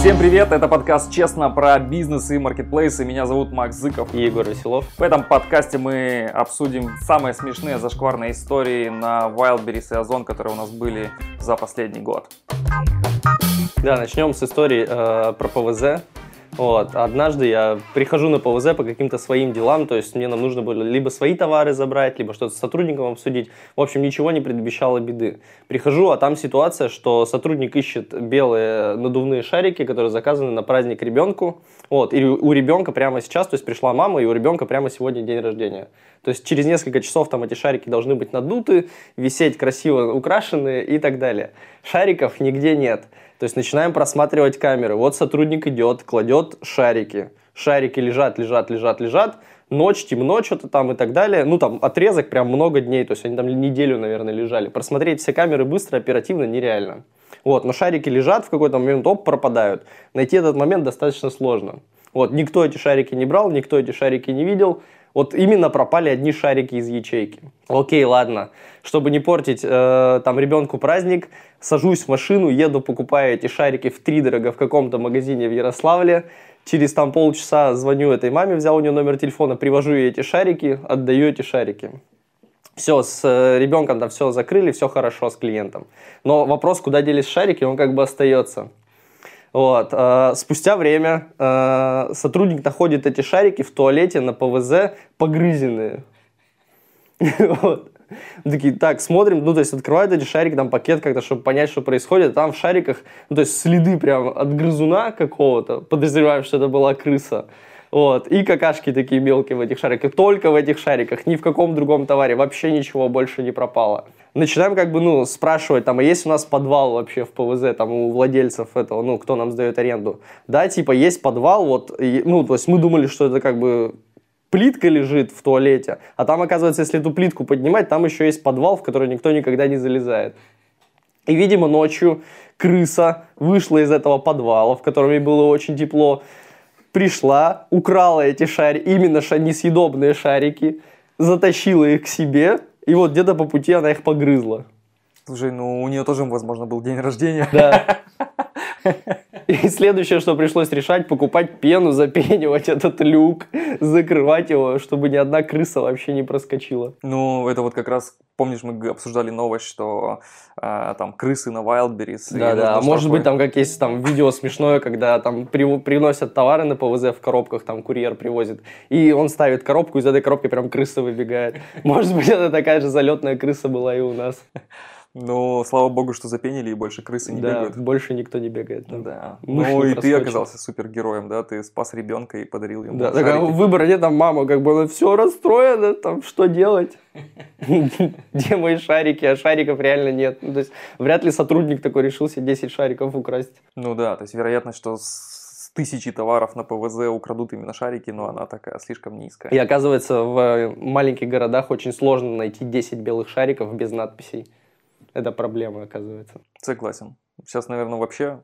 Всем привет, это подкаст «Честно» про бизнес и маркетплейсы. Меня зовут Макс Зыков. И Егор Веселов. В этом подкасте мы обсудим самые смешные зашкварные истории на Wildberries и Озон, которые у нас были за последний год. Да, начнем с истории э, про ПВЗ. Вот. Однажды я прихожу на ПВЗ по каким-то своим делам, то есть мне нам нужно было либо свои товары забрать, либо что-то с сотрудником обсудить. В общем, ничего не предвещало беды. Прихожу, а там ситуация, что сотрудник ищет белые надувные шарики, которые заказаны на праздник ребенку. Вот. И у ребенка прямо сейчас, то есть пришла мама, и у ребенка прямо сегодня день рождения. То есть через несколько часов там эти шарики должны быть надуты, висеть красиво украшенные и так далее. Шариков нигде нет. То есть начинаем просматривать камеры. Вот сотрудник идет, кладет шарики. Шарики лежат, лежат, лежат, лежат. Ночь, темно, что-то там и так далее. Ну, там отрезок прям много дней. То есть они там неделю, наверное, лежали. Просмотреть все камеры быстро, оперативно нереально. Вот, но шарики лежат, в какой-то момент оп, пропадают. Найти этот момент достаточно сложно. Вот, никто эти шарики не брал, никто эти шарики не видел. Вот именно пропали одни шарики из ячейки. Окей, ладно. Чтобы не портить э, там ребенку праздник, сажусь в машину, еду, покупаю эти шарики в три дорого в каком-то магазине в Ярославле. Через там полчаса звоню этой маме, взял у нее номер телефона, привожу ей эти шарики, отдаю эти шарики. Все, с э, ребенком там все закрыли, все хорошо с клиентом. Но вопрос, куда делись шарики, он как бы остается. Вот. Э, спустя время э, сотрудник находит эти шарики в туалете на ПВЗ погрызенные. Вот. Такие, так, смотрим, ну, то есть открывают эти шарики, там пакет как-то, чтобы понять, что происходит. Там в шариках, ну, то есть следы прям от грызуна какого-то, подозреваем, что это была крыса. Вот. И какашки такие мелкие в этих шариках. Только в этих шариках, ни в каком другом товаре. Вообще ничего больше не пропало. Начинаем как бы, ну, спрашивать, там, а есть у нас подвал вообще в ПВЗ, там, у владельцев этого, ну, кто нам сдает аренду. Да, типа, есть подвал, вот, и, ну, то есть мы думали, что это как бы плитка лежит в туалете, а там, оказывается, если эту плитку поднимать, там еще есть подвал, в который никто никогда не залезает. И, видимо, ночью крыса вышла из этого подвала, в котором ей было очень тепло, пришла, украла эти шарики, именно ша несъедобные шарики, затащила их к себе, и вот где-то по пути она их погрызла. Слушай, ну у нее тоже, возможно, был день рождения. Да. И следующее, что пришлось решать, покупать пену, запенивать этот люк, закрывать его, чтобы ни одна крыса вообще не проскочила. Ну, это вот как раз, помнишь, мы обсуждали новость, что э, там крысы на Wildberries. Да, да, а может быть там как есть там видео смешное, когда там при, приносят товары на ПВЗ в коробках, там курьер привозит, и он ставит коробку, из этой коробки прям крыса выбегает. Может быть, это такая же залетная крыса была и у нас. Но слава богу, что запенили, и больше крысы не да, бегают. больше никто не бегает. Да. да. Ну и ты оказался супергероем, да? Ты спас ребенка и подарил ему Да, так, выбора нет, там мама как бы, она все расстроена, там что делать? Где мои шарики? А шариков реально нет. Ну, то есть вряд ли сотрудник такой решился 10 шариков украсть. Ну да, то есть вероятность, что с тысячи товаров на ПВЗ украдут именно шарики, но она такая слишком низкая. И оказывается, в маленьких городах очень сложно найти 10 белых шариков без надписей это проблема, оказывается. Согласен. Сейчас, наверное, вообще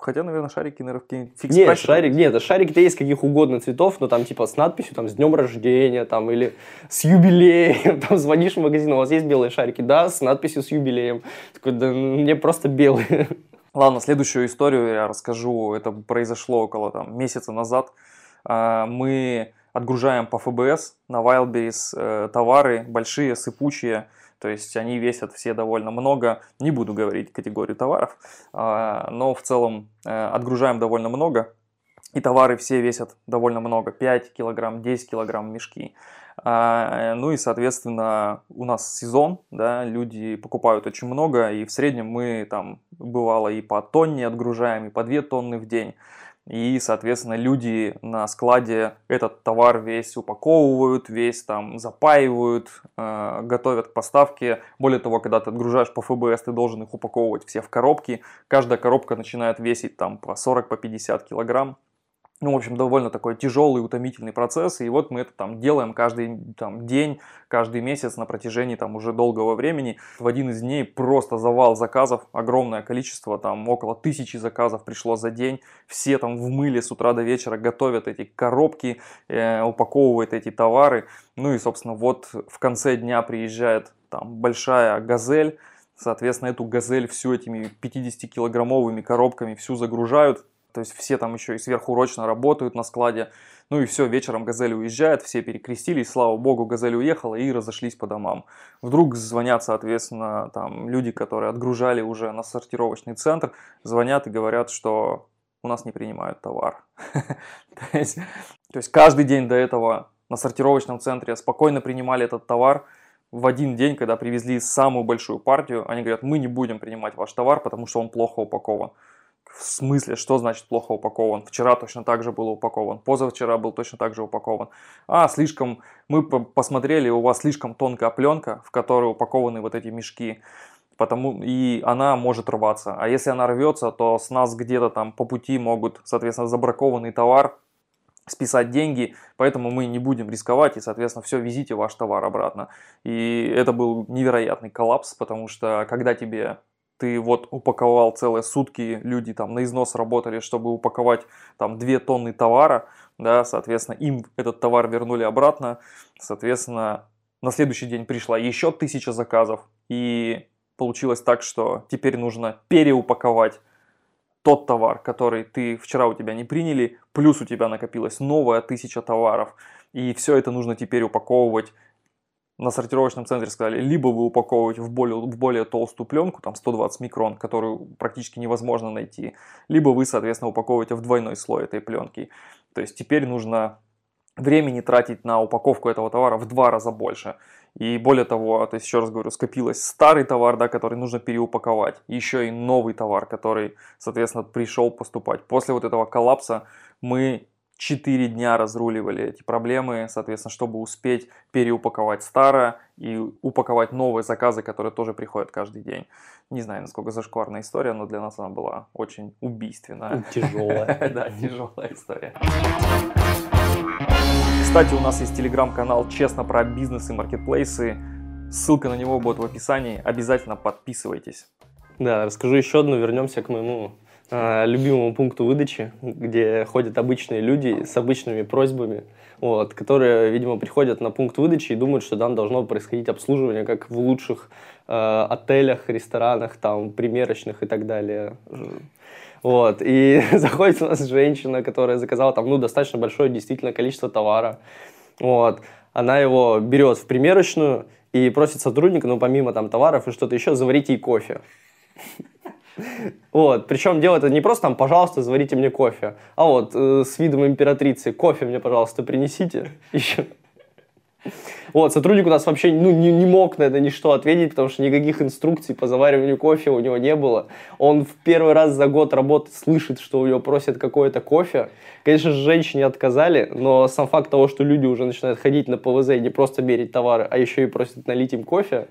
Хотя, наверное, шарики, наверное, какие-нибудь фикс Нет, шарик, нет, шарики-то есть каких угодно цветов, но там типа с надписью, там, с днем рождения, там, или с юбилеем, там, звонишь в магазин, у вас есть белые шарики? Да, с надписью с юбилеем. Такой, да, мне просто белые. Ладно, следующую историю я расскажу. Это произошло около там, месяца назад. А, мы отгружаем по ФБС на Wildberries э, товары большие, сыпучие, то есть они весят все довольно много, не буду говорить категорию товаров, а, но в целом э, отгружаем довольно много, и товары все весят довольно много, 5 килограмм, 10 килограмм мешки. А, ну и, соответственно, у нас сезон, да, люди покупают очень много, и в среднем мы там бывало и по тонне отгружаем, и по 2 тонны в день. И, соответственно, люди на складе этот товар весь упаковывают, весь там запаивают, э, готовят к поставке. Более того, когда ты отгружаешь по ФБС, ты должен их упаковывать все в коробки. Каждая коробка начинает весить там по 40-50 по килограмм ну, в общем, довольно такой тяжелый, утомительный процесс, и вот мы это там делаем каждый там, день, каждый месяц на протяжении там уже долгого времени. В один из дней просто завал заказов, огромное количество, там около тысячи заказов пришло за день, все там в мыле с утра до вечера готовят эти коробки, э, упаковывают эти товары, ну и, собственно, вот в конце дня приезжает там большая газель, Соответственно, эту газель всю этими 50-килограммовыми коробками всю загружают, То есть все там еще и сверхурочно работают на складе. Ну и все, вечером «Газель» уезжает, все перекрестились, слава богу, «Газель» уехала и разошлись по домам. Вдруг звонят, соответственно, там люди, которые отгружали уже на сортировочный центр, звонят и говорят, что у нас не принимают товар. то, есть, каждый день до этого на сортировочном центре спокойно принимали этот товар. В один день, когда привезли самую большую партию, они говорят, мы не будем принимать ваш товар, потому что он плохо упакован. В смысле, что значит плохо упакован? Вчера точно так же был упакован, позавчера был точно так же упакован. А, слишком, мы посмотрели, у вас слишком тонкая пленка, в которой упакованы вот эти мешки, потому и она может рваться. А если она рвется, то с нас где-то там по пути могут, соответственно, забракованный товар списать деньги, поэтому мы не будем рисковать и, соответственно, все, везите ваш товар обратно. И это был невероятный коллапс, потому что когда тебе ты вот упаковал целые сутки, люди там на износ работали, чтобы упаковать там 2 тонны товара, да, соответственно, им этот товар вернули обратно, соответственно, на следующий день пришла еще тысяча заказов, и получилось так, что теперь нужно переупаковать тот товар, который ты вчера у тебя не приняли, плюс у тебя накопилась новая тысяча товаров, и все это нужно теперь упаковывать на сортировочном центре сказали, либо вы упаковываете в более, в более толстую пленку, там 120 микрон, которую практически невозможно найти, либо вы, соответственно, упаковываете в двойной слой этой пленки. То есть теперь нужно времени тратить на упаковку этого товара в два раза больше. И более того, то есть еще раз говорю, скопилось старый товар, да, который нужно переупаковать, еще и новый товар, который, соответственно, пришел поступать. После вот этого коллапса мы 4 дня разруливали эти проблемы, соответственно, чтобы успеть переупаковать старое и упаковать новые заказы, которые тоже приходят каждый день. Не знаю, насколько зашкварная история, но для нас она была очень убийственная. Тяжелая. Да, тяжелая история. Кстати, у нас есть телеграм-канал «Честно про бизнес и маркетплейсы». Ссылка на него будет в описании. Обязательно подписывайтесь. Да, расскажу еще одну. Вернемся к моему любимому пункту выдачи, где ходят обычные люди с обычными просьбами, вот, которые, видимо, приходят на пункт выдачи и думают, что там должно происходить обслуживание, как в лучших э, отелях, ресторанах, там, примерочных и так далее. Вот, и заходит у нас женщина, которая заказала там, ну, достаточно большое действительно количество товара. Вот, она его берет в примерочную и просит сотрудника, ну, помимо там товаров и что-то еще, заварить ей кофе. Вот, причем дело это не просто там, пожалуйста, заварите мне кофе, а вот э, с видом императрицы, кофе мне, пожалуйста, принесите еще. Вот, сотрудник у нас вообще ну, не, не мог на это ничто ответить, потому что никаких инструкций по завариванию кофе у него не было. Он в первый раз за год работы слышит, что у него просят какое-то кофе. Конечно же, женщине отказали, но сам факт того, что люди уже начинают ходить на ПВЗ и не просто мерить товары, а еще и просят налить им кофе,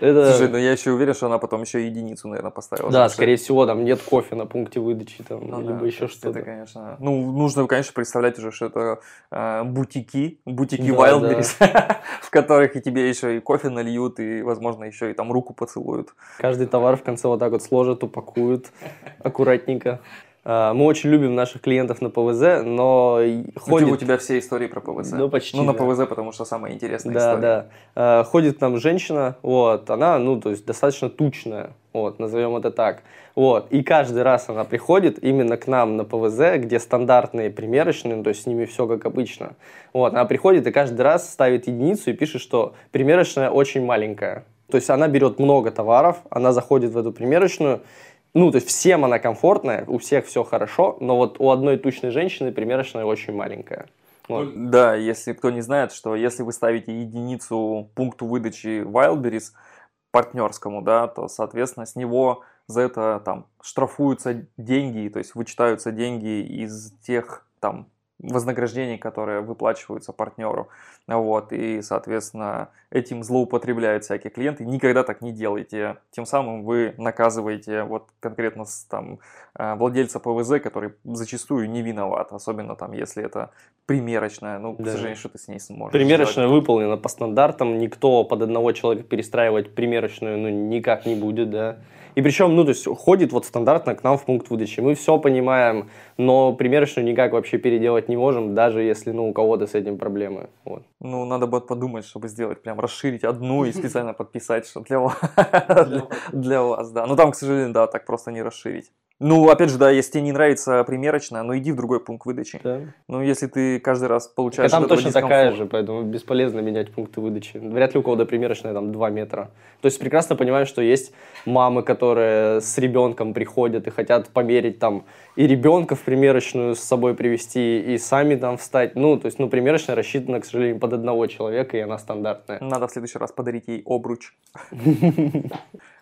это... Слушай, ну я еще уверен, что она потом еще единицу, наверное, поставила. Да, скорее всего, там нет кофе на пункте выдачи, там, ну, либо да, еще что-то. Это, конечно, ну, нужно, конечно, представлять уже, что это э, бутики, бутики да, Wildberries, да. в которых и тебе еще и кофе нальют, и, возможно, еще и там руку поцелуют. Каждый товар в конце вот так вот сложат, упакуют аккуратненько. А, мы очень любим наших клиентов на ПВЗ, но ходит... У тебя все истории про ПВЗ. Ну, почти. Ну, на да. ПВЗ, потому что самая интересная да, история. Да, да. Ходит там женщина, вот, она, ну, то есть достаточно тучная, вот, назовем это так. Вот, и каждый раз она приходит именно к нам на ПВЗ, где стандартные примерочные, ну, то есть с ними все как обычно. Вот, она приходит и каждый раз ставит единицу и пишет, что примерочная очень маленькая. То есть она берет много товаров, она заходит в эту примерочную, ну, то есть всем она комфортная, у всех все хорошо, но вот у одной тучной женщины примерочная очень маленькая. Вот. Да, если кто не знает, что если вы ставите единицу пункту выдачи Wildberries партнерскому, да, то, соответственно, с него за это там штрафуются деньги, то есть вычитаются деньги из тех там вознаграждений, которые выплачиваются партнеру. Вот, и, соответственно, этим злоупотребляют всякие клиенты. Никогда так не делайте. Тем самым вы наказываете вот конкретно там, э, владельца ПВЗ, который зачастую не виноват, особенно там, если это примерочная. Ну, да. к сожалению, что ты с ней сможешь Примерочная сделать. выполнена по стандартам. Никто под одного человека перестраивать примерочную ну, никак не будет, да. И причем, ну, то есть, ходит вот стандартно к нам в пункт выдачи. Мы все понимаем, но примерочную никак вообще переделать не можем, даже если, ну, у кого-то с этим проблемы. Вот. Ну, надо будет подумать, чтобы сделать, прям расширить одну и специально подписать, что для вас, для вас, да. Ну, там, к сожалению, да, так просто не расширить. Ну, опять же, да, если тебе не нравится примерочная, ну иди в другой пункт выдачи. Да. Ну, если ты каждый раз получаешь там от этого точно такая дискомфорт. же, поэтому бесполезно менять пункты выдачи. Вряд ли у кого-то примерочная там 2 метра. То есть прекрасно понимаю, что есть мамы, которые с ребенком приходят и хотят померить там и ребенка в примерочную с собой привести, и сами там встать. Ну, то есть, ну, примерочная рассчитана, к сожалению, под одного человека, и она стандартная. Надо в следующий раз подарить ей обруч.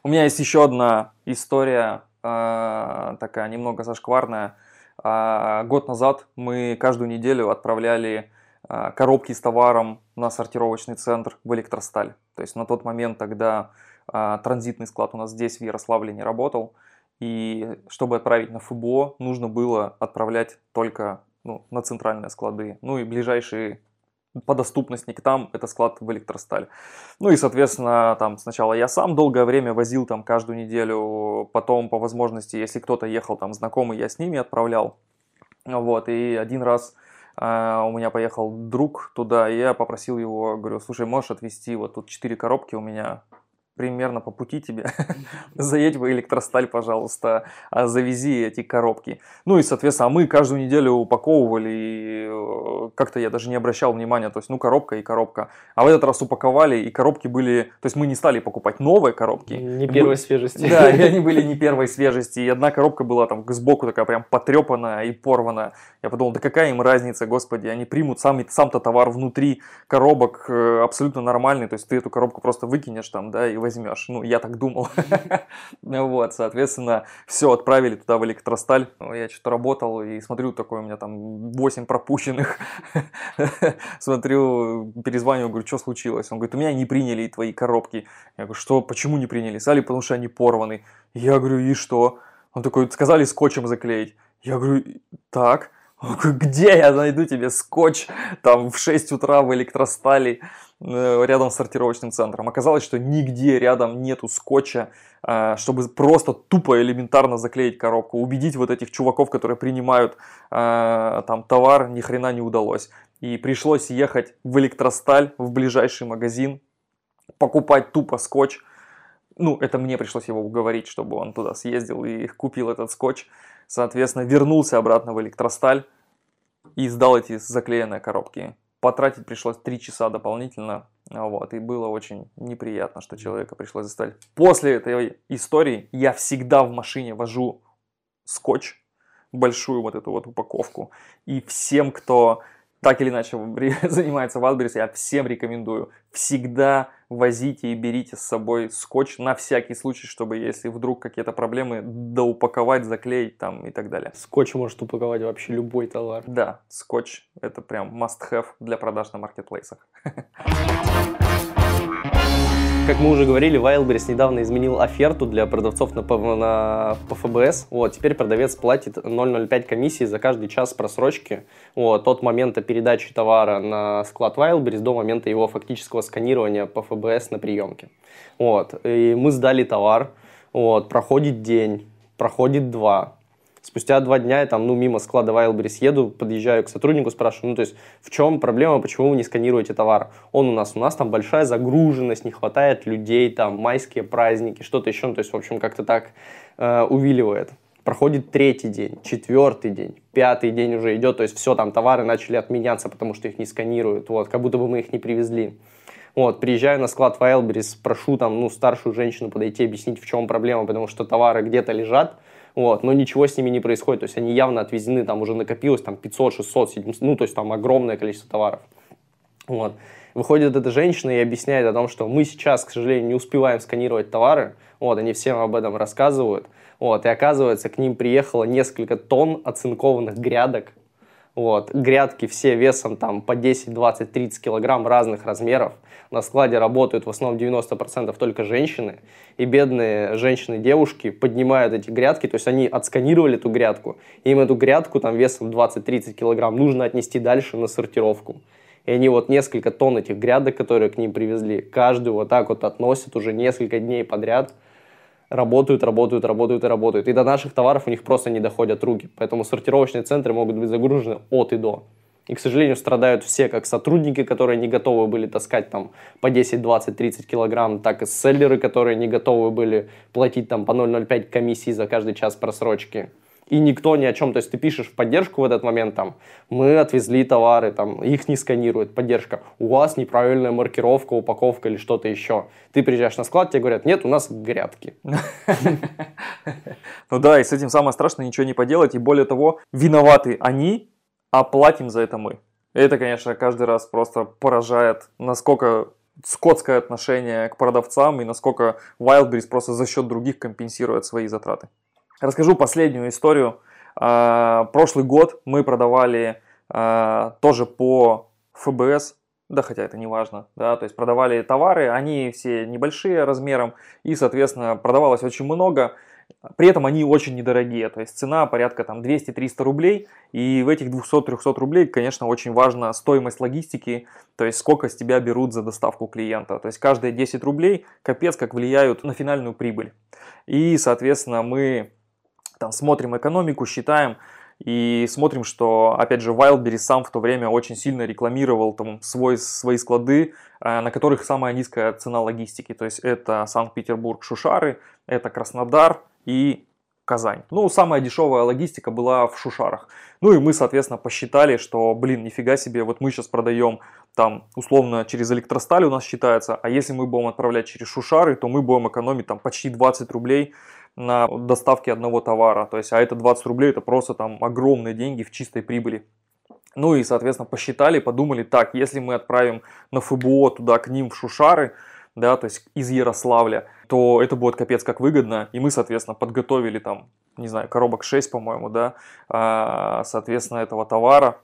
У меня есть еще одна история, такая немного зашкварная. А, Год назад мы каждую неделю отправляли а, коробки с товаром на сортировочный центр в Электросталь. То есть на тот момент, тогда а, транзитный склад у нас здесь, в Ярославле, не работал. И чтобы отправить на ФБО, нужно было отправлять только ну, на центральные склады. Ну и ближайшие по доступности к там это склад в Электросталь. Ну и, соответственно, там сначала я сам долгое время возил там каждую неделю, потом по возможности, если кто-то ехал там знакомый, я с ними отправлял. Вот, и один раз а, у меня поехал друг туда, и я попросил его, говорю, слушай, можешь отвезти вот тут четыре коробки у меня примерно по пути тебе. Заедь в Электросталь, пожалуйста, а завези эти коробки. Ну и, соответственно, мы каждую неделю упаковывали, и э, как-то я даже не обращал внимания, то есть, ну, коробка и коробка. А в этот раз упаковали, и коробки были, то есть мы не стали покупать новые коробки. Не первой свежести. Да, и они были не первой свежести. И одна коробка была там сбоку такая прям потрепанная и порванная. Я подумал, да какая им разница, господи, они примут сам, сам-то товар внутри коробок э, абсолютно нормальный. То есть ты эту коробку просто выкинешь там, да, и возьмешь. Ну, я так думал. Вот, соответственно, все, отправили туда в электросталь. Ну, Я что-то работал и смотрю, такой у меня там 8 пропущенных. Смотрю, перезваниваю, говорю, что случилось? Он говорит, у меня не приняли твои коробки. Я говорю, что, почему не приняли? Сказали, потому что они порваны. Я говорю, и что? Он такой, сказали скотчем заклеить. Я говорю, так. Он говорит, где я найду тебе скотч там в 6 утра в электростали рядом с сортировочным центром? Оказалось, что нигде рядом нету скотча, э, чтобы просто тупо элементарно заклеить коробку. Убедить вот этих чуваков, которые принимают э, там товар, ни хрена не удалось. И пришлось ехать в электросталь, в ближайший магазин, покупать тупо скотч. Ну, это мне пришлось его уговорить, чтобы он туда съездил и купил этот скотч. Соответственно, вернулся обратно в электросталь и сдал эти заклеенные коробки. Потратить пришлось 3 часа дополнительно. Вот, и было очень неприятно, что человека пришлось заставить. После этой истории я всегда в машине вожу скотч, большую вот эту вот упаковку. И всем, кто так или иначе занимается Wildberries, я всем рекомендую. Всегда возите и берите с собой скотч на всякий случай, чтобы если вдруг какие-то проблемы, доупаковать, заклеить там и так далее. Скотч может упаковать вообще любой товар. Да, скотч это прям must-have для продаж на маркетплейсах. Как мы уже говорили, Wildberries недавно изменил оферту для продавцов на, на по ФБС. Вот, теперь продавец платит 0,05 комиссии за каждый час просрочки вот, от момента передачи товара на склад Wildberries до момента его фактического сканирования по ФБС на приемке. Вот, и мы сдали товар, вот, проходит день, проходит два, Спустя два дня я там, ну, мимо склада Wildberries еду, подъезжаю к сотруднику, спрашиваю, ну, то есть, в чем проблема, почему вы не сканируете товар? Он у нас, у нас там большая загруженность, не хватает людей, там, майские праздники, что-то еще, ну, то есть, в общем, как-то так э, увиливает. Проходит третий день, четвертый день, пятый день уже идет, то есть, все, там, товары начали отменяться, потому что их не сканируют, вот, как будто бы мы их не привезли. Вот, приезжаю на склад Wildberries, прошу там, ну, старшую женщину подойти, объяснить, в чем проблема, потому что товары где-то лежат, вот, но ничего с ними не происходит, то есть они явно отвезены, там уже накопилось там 500, 600, 700, ну, то есть там огромное количество товаров. Вот. Выходит эта женщина и объясняет о том, что мы сейчас, к сожалению, не успеваем сканировать товары, вот, они всем об этом рассказывают, вот, и оказывается, к ним приехало несколько тонн оцинкованных грядок, вот, грядки все весом там по 10, 20, 30 килограмм разных размеров. На складе работают в основном 90% только женщины. И бедные женщины-девушки поднимают эти грядки, то есть они отсканировали эту грядку. Им эту грядку там весом 20-30 килограмм нужно отнести дальше на сортировку. И они вот несколько тонн этих грядок, которые к ним привезли, каждую вот так вот относят уже несколько дней подряд. Работают, работают, работают и работают. И до наших товаров у них просто не доходят руки. Поэтому сортировочные центры могут быть загружены от и до. И, к сожалению, страдают все, как сотрудники, которые не готовы были таскать там по 10, 20, 30 килограмм, так и селлеры, которые не готовы были платить там по 0,05 комиссии за каждый час просрочки. И никто ни о чем, то есть ты пишешь в поддержку в этот момент, там, мы отвезли товары, там, их не сканируют, поддержка, у вас неправильная маркировка, упаковка или что-то еще. Ты приезжаешь на склад, тебе говорят, нет, у нас грядки. Ну да, и с этим самое страшное ничего не поделать, и более того, виноваты они, а платим за это мы. Это, конечно, каждый раз просто поражает, насколько скотское отношение к продавцам и насколько Wildberries просто за счет других компенсирует свои затраты. Расскажу последнюю историю. А, прошлый год мы продавали а, тоже по ФБС, да хотя это не важно, да, то есть продавали товары, они все небольшие размером и, соответственно, продавалось очень много, при этом они очень недорогие, то есть цена порядка там 200-300 рублей, и в этих 200-300 рублей, конечно, очень важна стоимость логистики, то есть сколько с тебя берут за доставку клиента, то есть каждые 10 рублей капец как влияют на финальную прибыль. И, соответственно, мы там смотрим экономику, считаем, и смотрим, что, опять же, Wildberries сам в то время очень сильно рекламировал там свой, свои склады, э, на которых самая низкая цена логистики. То есть это Санкт-Петербург, Шушары, это Краснодар и Казань. Ну, самая дешевая логистика была в Шушарах. Ну и мы, соответственно, посчитали, что, блин, нифига себе, вот мы сейчас продаем там, условно, через электросталь у нас считается, а если мы будем отправлять через Шушары, то мы будем экономить там почти 20 рублей на доставке одного товара. То есть, а это 20 рублей, это просто там огромные деньги в чистой прибыли. Ну и, соответственно, посчитали, подумали, так, если мы отправим на ФБО туда к ним в Шушары, да, то есть из Ярославля, то это будет капец как выгодно. И мы, соответственно, подготовили там, не знаю, коробок 6, по-моему, да, а, соответственно, этого товара,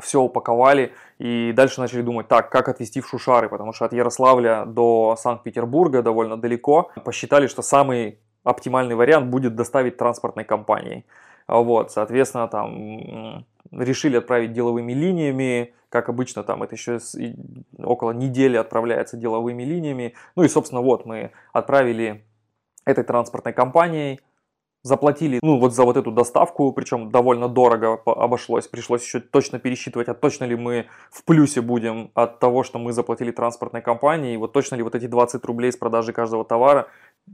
все упаковали и дальше начали думать, так, как отвезти в Шушары, потому что от Ярославля до Санкт-Петербурга довольно далеко. Посчитали, что самый оптимальный вариант будет доставить транспортной компанией. Вот, соответственно, там решили отправить деловыми линиями, как обычно, там это еще около недели отправляется деловыми линиями. Ну и, собственно, вот мы отправили этой транспортной компанией, заплатили, ну, вот за вот эту доставку, причем довольно дорого обошлось, пришлось еще точно пересчитывать, а точно ли мы в плюсе будем от того, что мы заплатили транспортной компании, и вот точно ли вот эти 20 рублей с продажи каждого товара,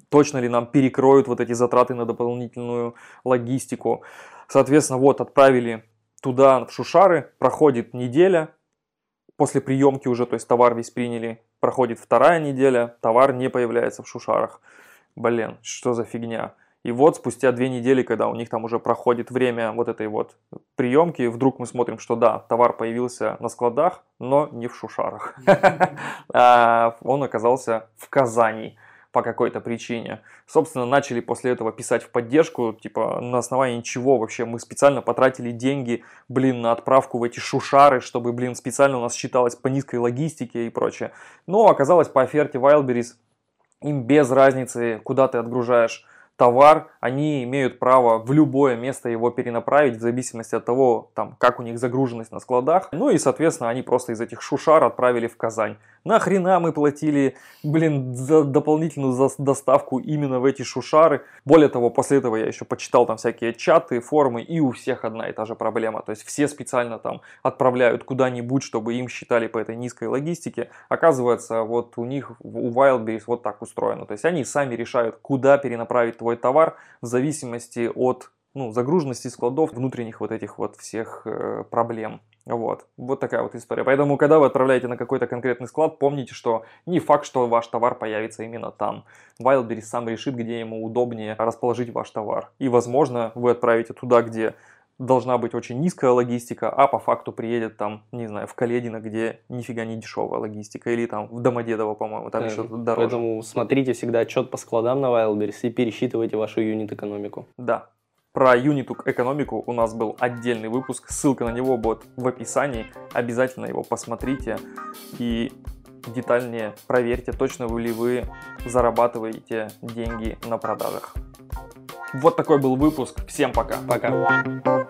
точно ли нам перекроют вот эти затраты на дополнительную логистику. Соответственно, вот отправили туда, в Шушары, проходит неделя, после приемки уже, то есть товар весь приняли, проходит вторая неделя, товар не появляется в Шушарах. Блин, что за фигня? И вот спустя две недели, когда у них там уже проходит время вот этой вот приемки, вдруг мы смотрим, что да, товар появился на складах, но не в Шушарах. А, он оказался в Казани по какой-то причине. Собственно, начали после этого писать в поддержку, типа, на основании чего вообще мы специально потратили деньги, блин, на отправку в эти шушары, чтобы, блин, специально у нас считалось по низкой логистике и прочее. Но оказалось по оферте Wildberries им без разницы, куда ты отгружаешь товар, они имеют право в любое место его перенаправить в зависимости от того, там, как у них загруженность на складах. Ну и, соответственно, они просто из этих шушар отправили в Казань. Нахрена мы платили, блин, за дополнительную за доставку именно в эти шушары. Более того, после этого я еще почитал там всякие чаты, форумы, и у всех одна и та же проблема. То есть все специально там отправляют куда-нибудь, чтобы им считали по этой низкой логистике. Оказывается, вот у них, у Wildberries вот так устроено. То есть они сами решают, куда перенаправить твой товар в зависимости от ну, загруженности складов, внутренних вот этих вот всех э, проблем. Вот. Вот такая вот история. Поэтому, когда вы отправляете на какой-то конкретный склад, помните, что не факт, что ваш товар появится именно там. Wildberries сам решит, где ему удобнее расположить ваш товар. И, возможно, вы отправите туда, где должна быть очень низкая логистика, а по факту приедет там, не знаю, в Каледино, где нифига не дешевая логистика, или там в Домодедово, по-моему, там да, еще дороже. Поэтому смотрите всегда отчет по складам на Wildberries и пересчитывайте вашу юнит-экономику. Да, про Unituc экономику у нас был отдельный выпуск, ссылка на него будет в описании, обязательно его посмотрите и детальнее проверьте, точно ли вы зарабатываете деньги на продажах. Вот такой был выпуск. Всем пока. Пока.